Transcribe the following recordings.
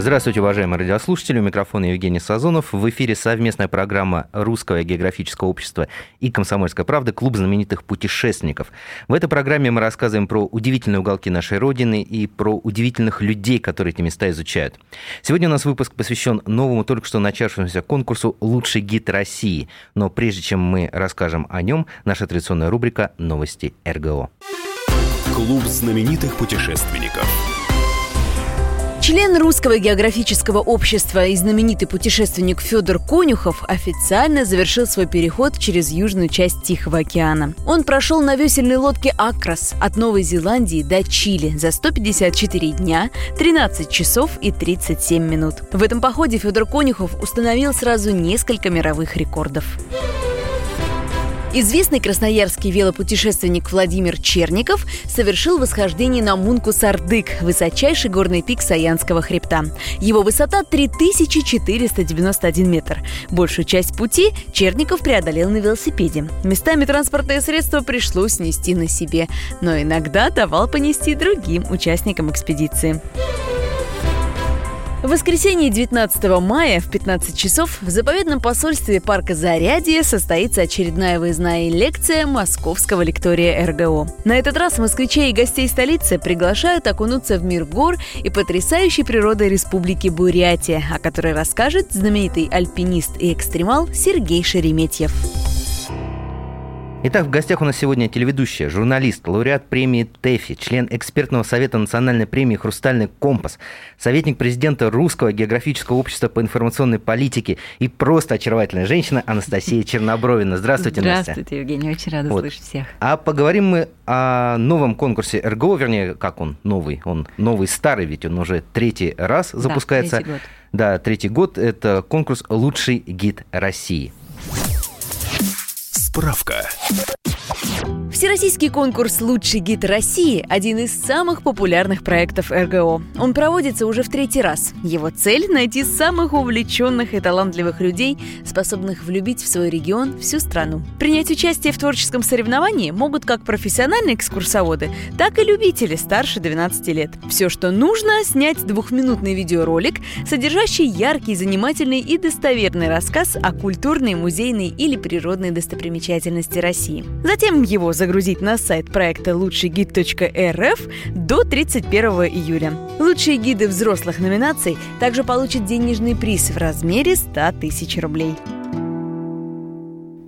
Здравствуйте, уважаемые радиослушатели. У микрофона Евгений Сазонов. В эфире совместная программа Русского географического общества и «Комсомольская правда» «Клуб знаменитых путешественников». В этой программе мы рассказываем про удивительные уголки нашей Родины и про удивительных людей, которые эти места изучают. Сегодня у нас выпуск посвящен новому, только что начавшемуся конкурсу «Лучший гид России». Но прежде чем мы расскажем о нем, наша традиционная рубрика «Новости РГО». Клуб знаменитых путешественников. Член Русского географического общества и знаменитый путешественник Федор Конюхов официально завершил свой переход через южную часть Тихого океана. Он прошел на весельной лодке «Акрас» от Новой Зеландии до Чили за 154 дня, 13 часов и 37 минут. В этом походе Федор Конюхов установил сразу несколько мировых рекордов. Известный красноярский велопутешественник Владимир Черников совершил восхождение на Мунку-Сардык, высочайший горный пик Саянского хребта. Его высота 3491 метр. Большую часть пути Черников преодолел на велосипеде. Местами транспортное средство пришлось нести на себе, но иногда давал понести другим участникам экспедиции. В воскресенье 19 мая в 15 часов в заповедном посольстве парка Зарядье состоится очередная выездная лекция Московского лектория РГО. На этот раз москвичей и гостей столицы приглашают окунуться в мир гор и потрясающей природы Республики Бурятия, о которой расскажет знаменитый альпинист и экстремал Сергей Шереметьев. Итак, в гостях у нас сегодня телеведущая, журналист, лауреат премии ТЭФИ, член экспертного совета национальной премии «Хрустальный компас», советник президента Русского географического общества по информационной политике и просто очаровательная женщина Анастасия Чернобровина. Здравствуйте, Настя. Здравствуйте, Евгений, очень рада вот. слышать всех. А поговорим мы о новом конкурсе РГО, вернее, как он новый, он новый старый, ведь он уже третий раз запускается. Да, третий год. Да, третий год. Это конкурс «Лучший гид России». Справка. Всероссийский конкурс «Лучший гид России» – один из самых популярных проектов РГО. Он проводится уже в третий раз. Его цель – найти самых увлеченных и талантливых людей, способных влюбить в свой регион всю страну. Принять участие в творческом соревновании могут как профессиональные экскурсоводы, так и любители старше 12 лет. Все, что нужно – снять двухминутный видеоролик, содержащий яркий, занимательный и достоверный рассказ о культурной, музейной или природной достопримечательности России. Затем его загрузить загрузить на сайт проекта лучшийгид.рф до 31 июля. Лучшие гиды взрослых номинаций также получат денежный приз в размере 100 тысяч рублей.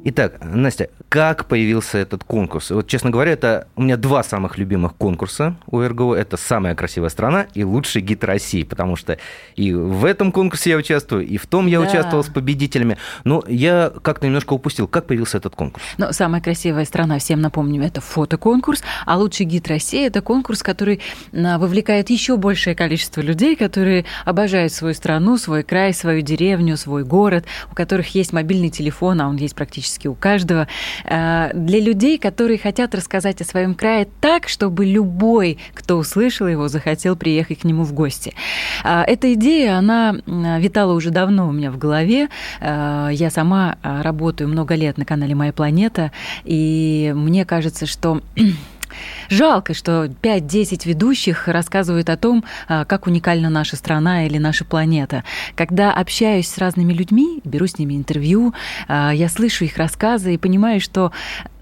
Итак, Настя, как появился этот конкурс? Вот, честно говоря, это у меня два самых любимых конкурса у РГО. Это «Самая красивая страна» и «Лучший гид России», потому что и в этом конкурсе я участвую, и в том я да. участвовал с победителями. Но я как-то немножко упустил, как появился этот конкурс. Ну, «Самая красивая страна», всем напомним, это фотоконкурс, а «Лучший гид России» – это конкурс, который а, вовлекает еще большее количество людей, которые обожают свою страну, свой край, свою деревню, свой город, у которых есть мобильный телефон, а он есть практически практически у каждого, э, для людей, которые хотят рассказать о своем крае так, чтобы любой, кто услышал его, захотел приехать к нему в гости. Э, эта идея, она витала уже давно у меня в голове. Э, я сама работаю много лет на канале «Моя планета», и мне кажется, что Жалко, что 5-10 ведущих рассказывают о том, а, как уникальна наша страна или наша планета. Когда общаюсь с разными людьми, беру с ними интервью, а, я слышу их рассказы и понимаю, что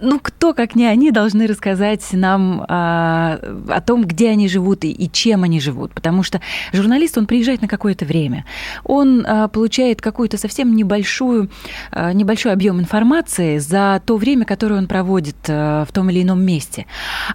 ну кто, как не они, должны рассказать нам а, о том, где они живут и, и чем они живут. Потому что журналист, он приезжает на какое-то время. Он получает какую-то совсем небольшую, небольшой объем информации за то время, которое он проводит в том или ином месте.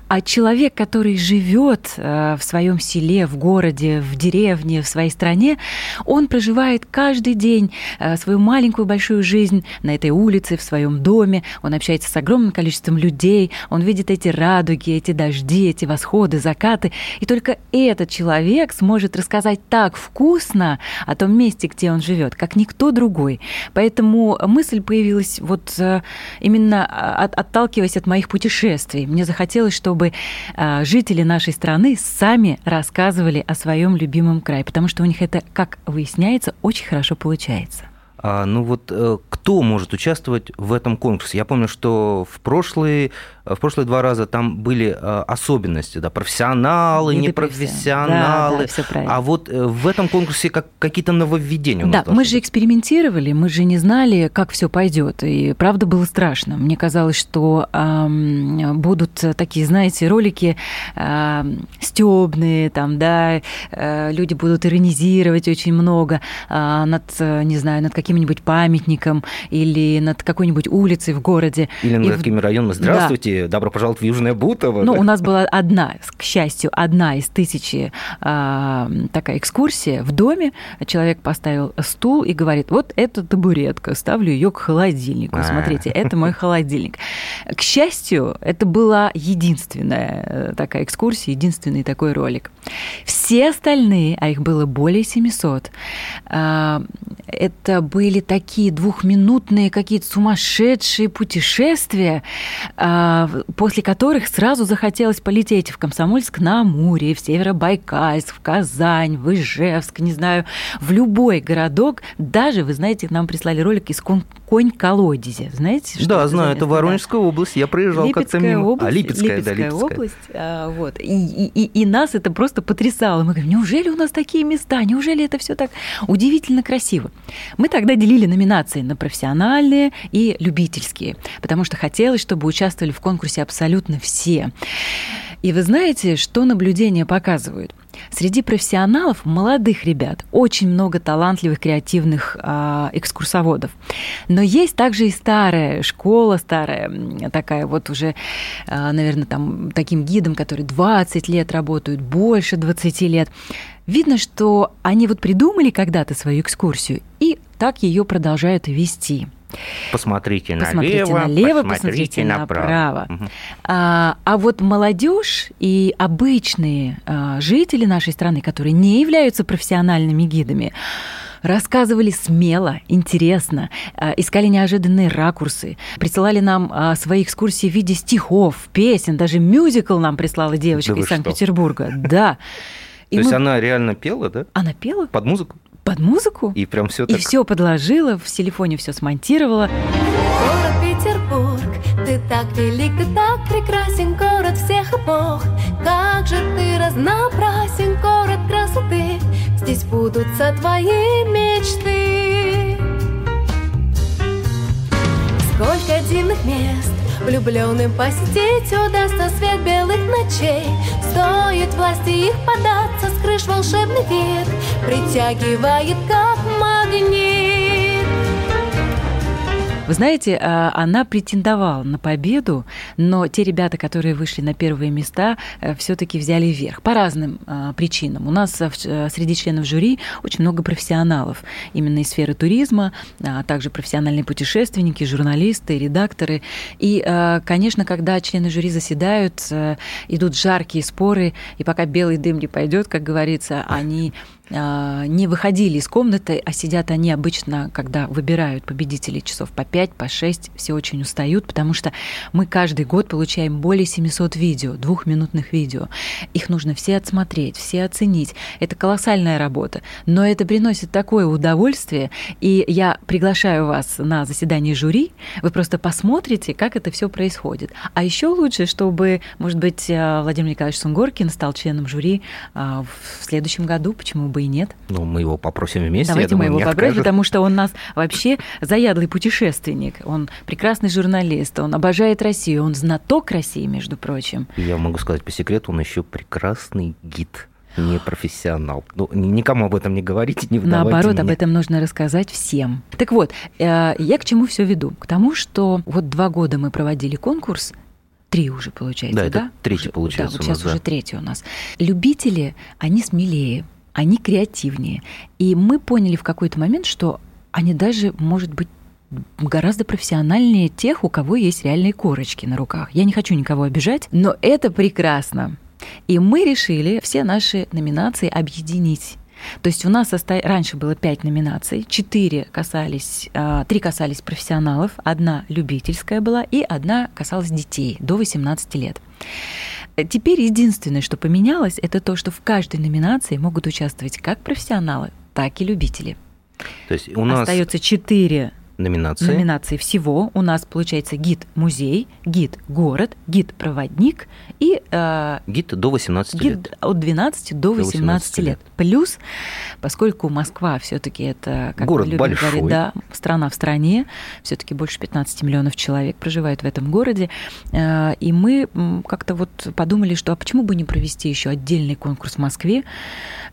А человек, который живет э, в своем селе, в городе, в деревне, в своей стране, он проживает каждый день э, свою маленькую большую жизнь на этой улице, в своем доме. Он общается с огромным количеством людей, он видит эти радуги, эти дожди, эти восходы, закаты. И только этот человек сможет рассказать так вкусно о том месте, где он живет, как никто другой. Поэтому мысль появилась вот э, именно отталкиваясь от моих путешествий. Мне захотелось, чтобы а, жители нашей страны сами рассказывали о своем любимом крае, потому что у них это, как выясняется, очень хорошо получается. А, ну вот э, кто может участвовать в этом конкурсе? Я помню, что в прошлые, в прошлые два раза там были э, особенности, да, профессионалы, непрофессионалы. Да, да, все правильно. А вот э, в этом конкурсе как, какие-то нововведения у нас Да, мы же экспериментировали, мы же не знали, как все пойдет. И правда было страшно. Мне казалось, что э, будут такие, знаете, ролики э, стебные, там, да, э, люди будут иронизировать очень много э, над, не знаю, над каким-нибудь памятником или над какой-нибудь улицей в городе. Или над какими районами. Здравствуйте, да. Добро пожаловать в Южное Бутово. Ну, да? у нас была одна, к счастью, одна из тысячи э, такая экскурсия в доме. Человек поставил стул и говорит, вот это табуретка, ставлю ее к холодильнику. Смотрите, это мой холодильник. К счастью, это была единственная э, такая экскурсия, единственный такой ролик. Все остальные, а их было более 700, э, это были такие двухминутные какие-то сумасшедшие путешествия, э, после которых сразу захотелось полететь в Комсомольск-на-Амуре, в Северобайкальск, в Казань, в Ижевск, не знаю, в любой городок. Даже, вы знаете, нам прислали ролик из конь-колодези. Знаете, что Да, знаю, это Воронежская да. область. Я проезжал как-то мимо. Область, а, Липецкая, Липецкая, да, Липецкая. область. А, вот. И, и, и нас это просто потрясало. Мы говорим, неужели у нас такие места? Неужели это все так удивительно красиво? Мы тогда делили номинации на профессиональные и любительские, потому что хотелось, чтобы участвовали в конкурсе абсолютно все. И вы знаете, что наблюдения показывают? Среди профессионалов, молодых ребят, очень много талантливых, креативных э, экскурсоводов. Но есть также и старая школа, старая такая вот уже, э, а, наверное, там таким гидом, который 20 лет работают, больше 20 лет. Видно, что они вот придумали когда-то свою экскурсию и так ее продолжают вести. Посмотрите, посмотрите налево, налево посмотрите, посмотрите направо. направо. Угу. А, а вот молодежь и обычные а, жители нашей страны, которые не являются профессиональными гидами, рассказывали смело, интересно, а, искали неожиданные ракурсы, присылали нам а, свои экскурсии в виде стихов, песен, даже мюзикл нам прислала девочка да из Санкт-Петербурга. Да. И То мы... есть она реально пела, да? Она пела? Под музыку? Под музыку. И прям все так... И все подложила, в телефоне все смонтировала. Город Петербург, ты так велик, ты так прекрасен, город всех эпох. Как же ты разнообразен, город красоты, здесь будутся твои мечты. Сколько дивных мест Влюбленным посетить удастся свет белых ночей Стоит власти их податься с крыш волшебный вид Притягивает как магнит вы знаете, а, она претендовала на победу, но те ребята, которые вышли на первые места, э, все-таки взяли вверх по разным а, причинам. У нас э, среди членов жюри очень много профессионалов именно из сферы туризма, а также профессиональные путешественники, журналисты, редакторы. И, конечно, когда члены жюри заседают, э, идут жаркие споры, и пока белый дым не пойдет, как говорится, они не выходили из комнаты, а сидят они обычно, когда выбирают победителей часов по 5, по 6, все очень устают, потому что мы каждый год получаем более 700 видео, двухминутных видео. Их нужно все отсмотреть, все оценить. Это колоссальная работа, но это приносит такое удовольствие, и я приглашаю вас на заседание жюри, вы просто посмотрите, как это все происходит. А еще лучше, чтобы, может быть, э, Владимир Николаевич Сунгоркин стал членом жюри э, в следующем году, почему бы и нет. Ну, мы его попросим вместе. Давайте думаю, мы его попросим, потому что он нас вообще заядлый путешественник. Он прекрасный журналист, он обожает Россию, он знаток России, между прочим. Я могу сказать по секрету, он еще прекрасный гид не профессионал. Ну, никому об этом не говорите, не Наоборот, меня. об этом нужно рассказать всем. Так вот, э, я к чему все веду? К тому, что вот два года мы проводили конкурс, три уже получается, да? Да, это третий получается. Да, вот сейчас нас, уже третий у нас. Любители, они смелее, они креативнее. И мы поняли в какой-то момент, что они даже, может быть, гораздо профессиональнее тех, у кого есть реальные корочки на руках. Я не хочу никого обижать, но это прекрасно. И мы решили все наши номинации объединить. То есть у нас состо... раньше было пять номинаций, четыре касались, а, три касались профессионалов, одна любительская была и одна касалась детей до 18 лет. Теперь единственное, что поменялось, это то, что в каждой номинации могут участвовать как профессионалы, так и любители. То есть у нас Остается четыре номинации. номинации всего. У нас получается гид-музей, гид-город, гид-проводник и э, Гид до 18 лет. гид от 12 до 18, 18 лет. лет. Плюс, поскольку Москва все-таки это, как Город любим большой. говорить, да, страна в стране, все-таки больше 15 миллионов человек проживают в этом городе, э, и мы как-то вот подумали, что а почему бы не провести еще отдельный конкурс в Москве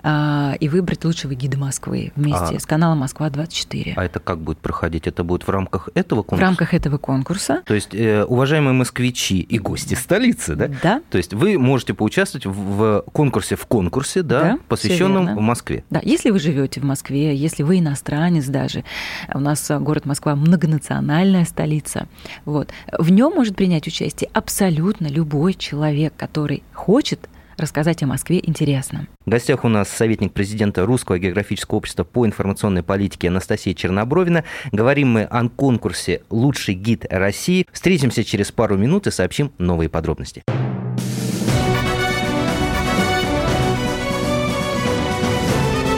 э, и выбрать лучшего гида Москвы вместе А- с каналом Москва 24. А это как будет проходить? Это будет в рамках этого В конкурса? рамках этого конкурса, То есть, э, уважаемые москвичи и гости столицы, да? да, То есть вы можете поучаствовать в- в конкурсе в конкурсе, да, Да, посвященном в Москве. Да, если вы живете в Москве, если вы иностранец даже, у нас а, город Москва многонациональная столица, вот, в нем может принять участие абсолютно любой человек, который хочет рассказать о Москве интересно. В гостях у нас советник президента Русского географического общества по информационной политике Анастасия Чернобровина. Говорим мы о конкурсе «Лучший гид России». Встретимся через пару минут и сообщим новые подробности.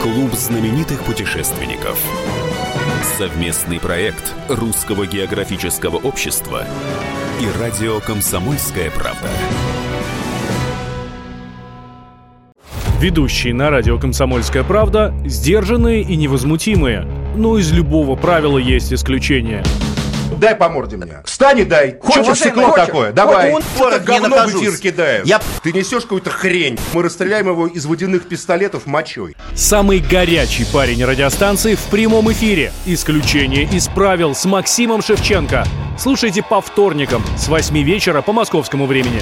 Клуб знаменитых путешественников. Совместный проект Русского географического общества и радио «Комсомольская правда». Ведущие на радио «Комсомольская правда» сдержанные и невозмутимые. Но из любого правила есть исключение. Дай по морде мне. Встань и дай. Хочешь, Хочешь стекло хочешь? такое? Давай. Вот он, не говно в нахожусь. эфир кидаешь. Я- Ты несешь какую-то хрень. Мы расстреляем его из водяных пистолетов мочой. Самый горячий парень радиостанции в прямом эфире. Исключение из правил с Максимом Шевченко. Слушайте по вторникам с 8 вечера по московскому времени.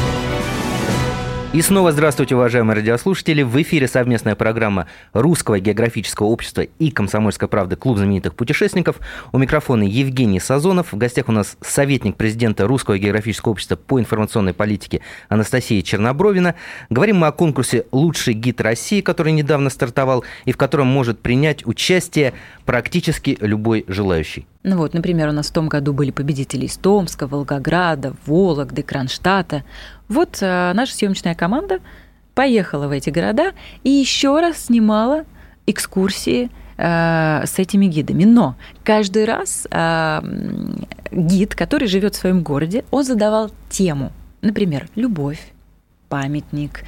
И снова здравствуйте, уважаемые радиослушатели. В эфире совместная программа Русского географического общества и «Комсомольской правды» Клуб знаменитых путешественников. У микрофона Евгений Сазонов. В гостях у нас советник президента Русского географического общества по информационной политике Анастасия Чернобровина. Говорим мы о конкурсе «Лучший гид России», который недавно стартовал и в котором может принять участие практически любой желающий. Ну вот, например, у нас в том году были победители из Томска, Волгограда, Вологды, Кронштадта. Вот э, наша съемочная команда поехала в эти города и еще раз снимала экскурсии э, с этими гидами. Но каждый раз э, гид, который живет в своем городе, он задавал тему. Например, любовь, памятник,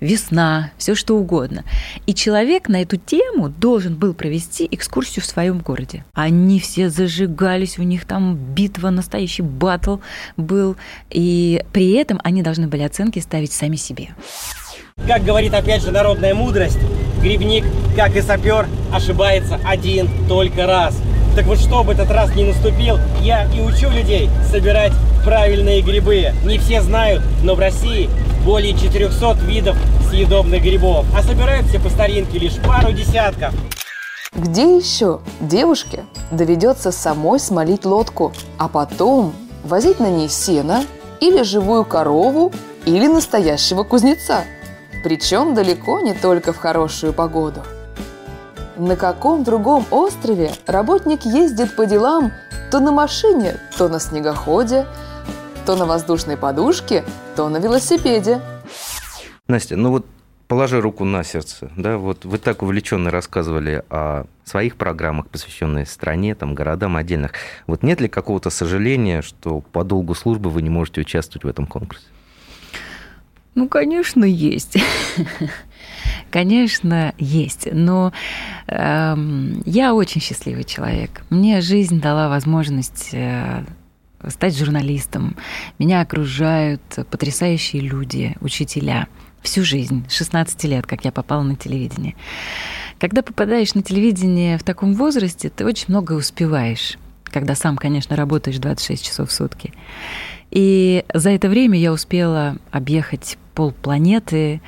весна, все что угодно. И человек на эту тему должен был провести экскурсию в своем городе. Они все зажигались, у них там битва, настоящий батл был. И при этом они должны были оценки ставить сами себе. Как говорит опять же народная мудрость, грибник, как и сапер, ошибается один только раз. Так вот, чтобы этот раз не наступил, я и учу людей собирать правильные грибы. Не все знают, но в России более 400 видов съедобных грибов, а собирают все по старинке лишь пару десятков. Где еще девушке доведется самой смолить лодку, а потом возить на ней сено или живую корову или настоящего кузнеца? Причем далеко не только в хорошую погоду. На каком другом острове работник ездит по делам то на машине, то на снегоходе, то на воздушной подушке, то на велосипеде? Настя, ну вот положи руку на сердце, да, вот вы так увлеченно рассказывали о своих программах, посвященных стране, там, городам отдельных. Вот нет ли какого-то сожаления, что по долгу службы вы не можете участвовать в этом конкурсе? Ну, конечно, есть. Конечно, есть. Но эм, я очень счастливый человек. Мне жизнь дала возможность э, стать журналистом. Меня окружают потрясающие люди, учителя. Всю жизнь, 16 лет, как я попала на телевидение. Когда попадаешь на телевидение в таком возрасте, ты очень много успеваешь. Когда сам, конечно, работаешь 26 часов в сутки. И за это время я успела объехать полпланеты,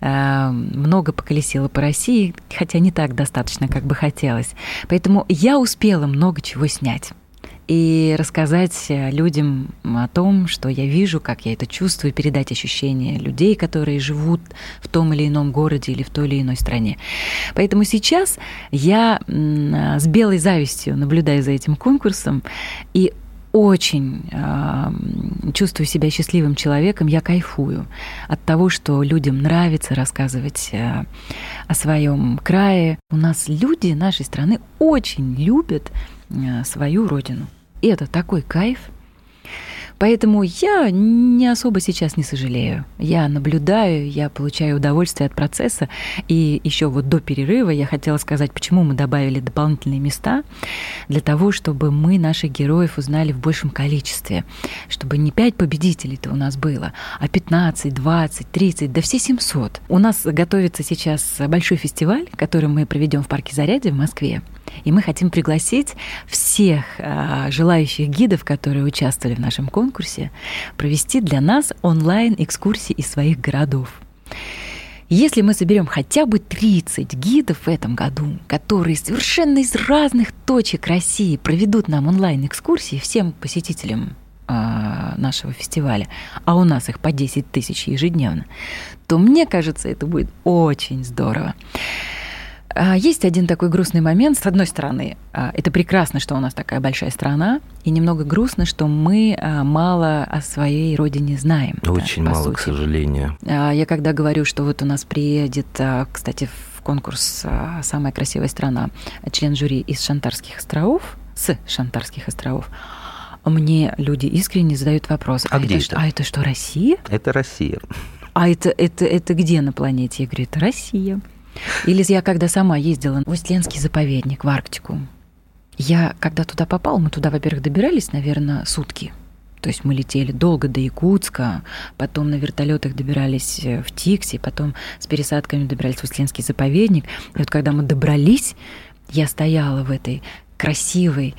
э, много поколесила по России, хотя не так достаточно, как бы хотелось. Поэтому я успела много чего снять. и рассказать людям о том, что я вижу, как я это чувствую, передать ощущения людей, которые живут в том или ином городе или в той или иной стране. Поэтому сейчас я с белой завистью наблюдаю за этим конкурсом и очень э, чувствую себя счастливым человеком, я кайфую от того, что людям нравится рассказывать э, о своем крае. У нас люди нашей страны очень любят э, свою родину. И это такой кайф – Поэтому я не особо сейчас не сожалею. Я наблюдаю, я получаю удовольствие от процесса. И еще вот до перерыва я хотела сказать, почему мы добавили дополнительные места. Для того, чтобы мы наших героев узнали в большем количестве. Чтобы не 5 победителей-то у нас было, а 15, 20, 30, да все 700. У нас готовится сейчас большой фестиваль, который мы проведем в парке Зарядье в Москве. И мы хотим пригласить всех а, желающих гидов, которые участвовали в нашем конкурсе, провести для нас онлайн-экскурсии из своих городов. Если мы соберем хотя бы 30 гидов в этом году, которые совершенно из разных точек России проведут нам онлайн-экскурсии всем посетителям а, нашего фестиваля, а у нас их по 10 тысяч ежедневно, то мне кажется, это будет очень здорово. А, есть один такой грустный момент. С одной стороны, а, это прекрасно, что у нас такая большая страна, и немного грустно, что мы а, мало о своей родине знаем. Очень да, мало, сути. к сожалению. Я когда говорю, что вот у нас приедет, кстати, в конкурс «Самая красивая страна» член жюри из Шантарских островов, с Шантарских островов, мне люди искренне задают вопрос. А, а где это? А это что, Россия? Это Россия. А это, это, это где на планете? Я говорю, это Россия. Или я когда сама ездила в Устленский заповедник, в Арктику. Я, когда туда попала, мы туда, во-первых, добирались, наверное, сутки. То есть мы летели долго до Якутска, потом на вертолетах добирались э, в Тикси, потом с пересадками добирались в Устленский заповедник. И вот когда мы добрались, я стояла в этой красивой,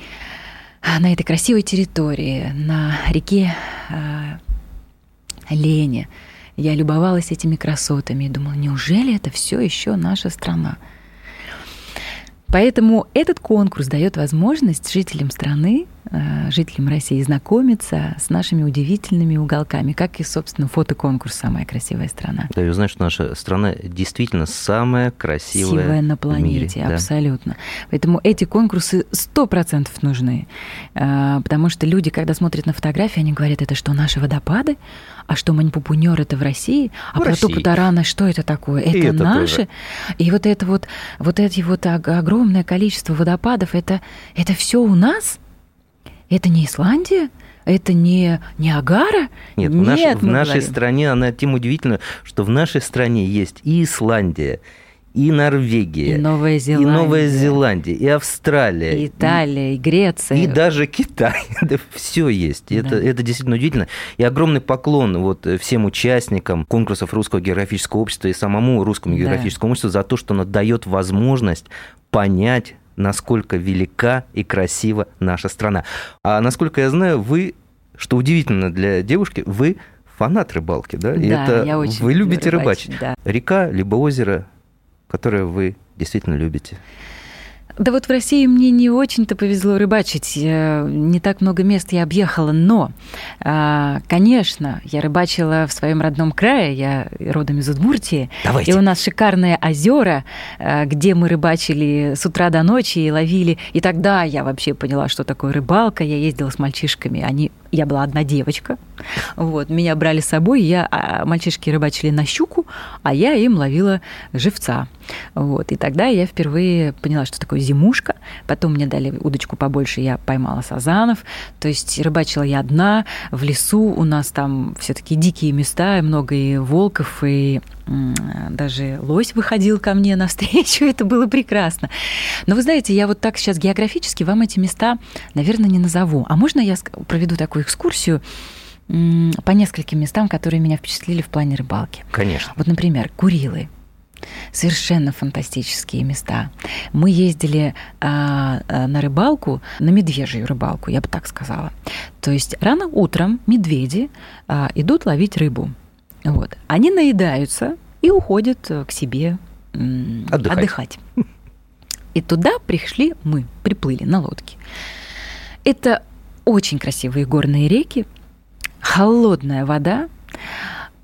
на этой красивой территории, на реке э, Лене, я любовалась этими красотами и думала, неужели это все еще наша страна? Поэтому этот конкурс дает возможность жителям страны, жителям России знакомиться с нашими удивительными уголками, как и, собственно, фотоконкурс «Самая красивая страна». Да, и знаешь, что наша страна действительно самая красивая, красивая на планете, мире, абсолютно. Да. Поэтому эти конкурсы сто процентов нужны, э, потому что люди, когда смотрят на фотографии, они говорят, это что, наши водопады? А что, Манипупунер это в России? А Протопотарана, что это такое? Это, это наши? Тоже. И вот это вот, вот эти вот огромное количество водопадов, это, это все у нас? Это не Исландия? Это не Ниагара? Нет, Нет в, наш, в нашей говорим. стране, она тем удивительно, что в нашей стране есть и Исландия, и Норвегия, и Новая Зеландия, и, Новая Зеландия, и Австралия, и Италия, и, и Греция, и даже Китай. да, все есть. Да. Это, это действительно удивительно. И огромный поклон вот всем участникам конкурсов Русского географического общества и самому Русскому географическому да. обществу за то, что оно дает возможность понять насколько велика и красива наша страна. А насколько я знаю, вы, что удивительно для девушки, вы фанат рыбалки, да? И да, это я очень вы любите рыбачить. рыбачить. Да. Река либо озеро которое вы действительно любите? Да вот в России мне не очень-то повезло рыбачить. Не так много мест я объехала, но, а, конечно, я рыбачила в своем родном крае, я родом из Удмуртии. Давайте. И у нас шикарные озера, а, где мы рыбачили с утра до ночи и ловили. И тогда я вообще поняла, что такое рыбалка. Я ездила с мальчишками, они я была одна девочка. Вот, меня брали с собой, я, а, мальчишки рыбачили на щуку, а я им ловила живца. Вот, и тогда я впервые поняла, что такое зимушка. Потом мне дали удочку побольше, я поймала сазанов. То есть рыбачила я одна в лесу. У нас там все таки дикие места, много и волков, и даже лось выходил ко мне навстречу, это было прекрасно. Но вы знаете, я вот так сейчас географически вам эти места, наверное, не назову. А можно я проведу такую экскурсию по нескольким местам, которые меня впечатлили в плане рыбалки? Конечно. Вот, например, Курилы. Совершенно фантастические места. Мы ездили а, а, на рыбалку, на медвежью рыбалку, я бы так сказала. То есть рано утром медведи а, идут ловить рыбу. Вот. Они наедаются и уходят э, к себе отдыхать. отдыхать. И туда пришли мы, приплыли на лодке. Это очень красивые горные реки, холодная вода.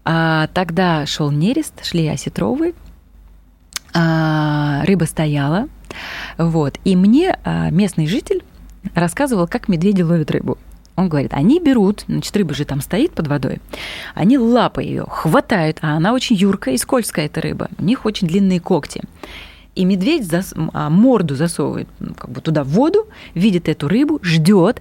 А, тогда шел нерест, шли осетровые, а, рыба стояла. Вот. И мне а, местный житель рассказывал, как медведи ловят рыбу. Он говорит, они берут, значит, рыба же там стоит под водой, они лапой ее хватают, а она очень юркая и скользкая, эта рыба. У них очень длинные когти. И медведь зас... а, морду засовывает ну, как бы туда в воду, видит эту рыбу, ждет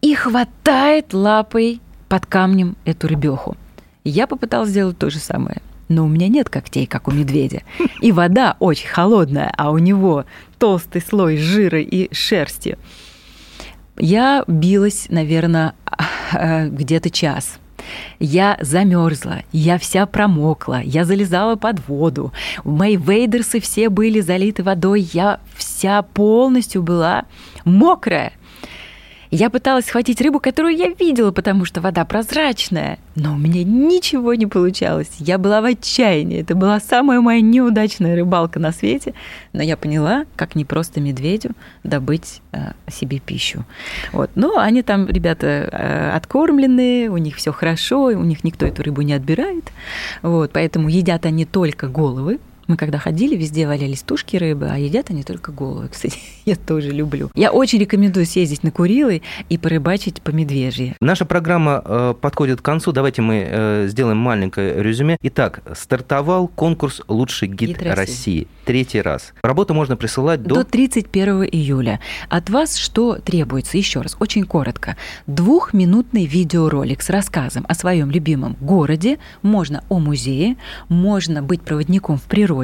и хватает лапой под камнем эту рыбеху. Я попыталась сделать то же самое. Но у меня нет когтей, как у медведя. И вода очень холодная, а у него толстый слой жира и шерсти. Я билась, наверное, где-то час. Я замерзла, я вся промокла, я залезала под воду. Мои вейдерсы все были залиты водой, я вся полностью была мокрая. Я пыталась схватить рыбу, которую я видела, потому что вода прозрачная, но у меня ничего не получалось. Я была в отчаянии. Это была самая моя неудачная рыбалка на свете, но я поняла, как не просто медведю добыть э, себе пищу. Вот. Но они там, ребята, э, откормленные, у них все хорошо, у них никто эту рыбу не отбирает. Вот. Поэтому едят они только головы, мы когда ходили, везде валялись тушки рыбы, а едят они только головы. Кстати, я тоже люблю. Я очень рекомендую съездить на Курилы и порыбачить по медвежье. Наша программа э, подходит к концу. Давайте мы э, сделаем маленькое резюме. Итак, стартовал конкурс «Лучший гид, Гид России». России. Третий раз. Работу можно присылать до... До 31 июля. От вас что требуется? Еще раз, очень коротко. Двухминутный видеоролик с рассказом о своем любимом городе. Можно о музее, можно быть проводником в природе.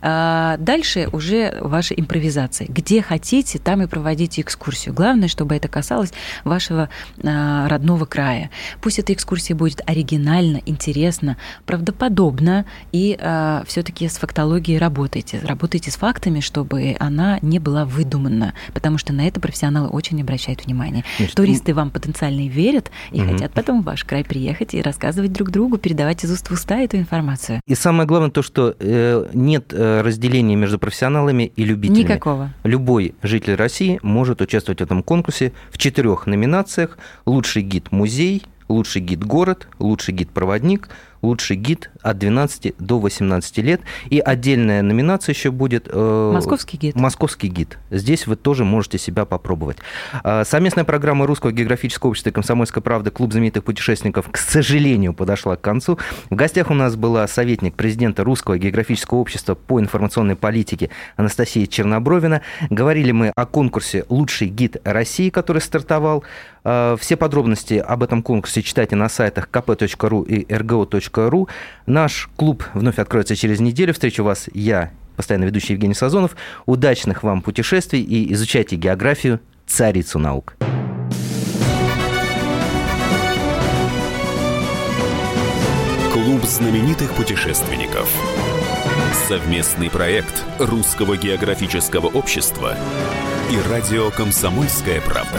А Дальше уже ваша импровизация. Где хотите, там и проводите экскурсию. Главное, чтобы это касалось вашего а, родного края. Пусть эта экскурсия будет оригинально, интересно, правдоподобно и все-таки с фактологией работайте. Работайте с фактами, чтобы она не была выдумана, потому что на это профессионалы очень обращают внимание. Значит, Туристы вам потенциально верят и Мгм. хотят потом в ваш край приехать и рассказывать друг другу, передавать из уст в уста эту информацию. И самое главное то, что э, нет э, разделения между профессионалами и любителями. Никакого. Любой житель России может участвовать в этом конкурсе в четырех номинациях. Лучший гид-музей, лучший гид-город, лучший гид-проводник, лучший гид от 12 до 18 лет. И отдельная номинация еще будет... э, Московский гид. Московский гид. Здесь вы тоже можете себя попробовать. А, Совместная программа Русского географического общества и Комсомольской правды «Клуб знаменитых путешественников», к сожалению, подошла к концу. В гостях у нас была советник президента Русского географического общества по информационной политике Анастасия Чернобровина. Говорили мы о конкурсе «Лучший гид России», который стартовал. А, Все подробности об этом конкурсе читайте на сайтах kp.ru и rgo.ru. Наш клуб вновь откроется через неделю. Встречу вас я, постоянно ведущий Евгений Сазонов. Удачных вам путешествий и изучайте географию, царицу наук. Клуб знаменитых путешественников. Совместный проект Русского географического общества и радио «Комсомольская правда».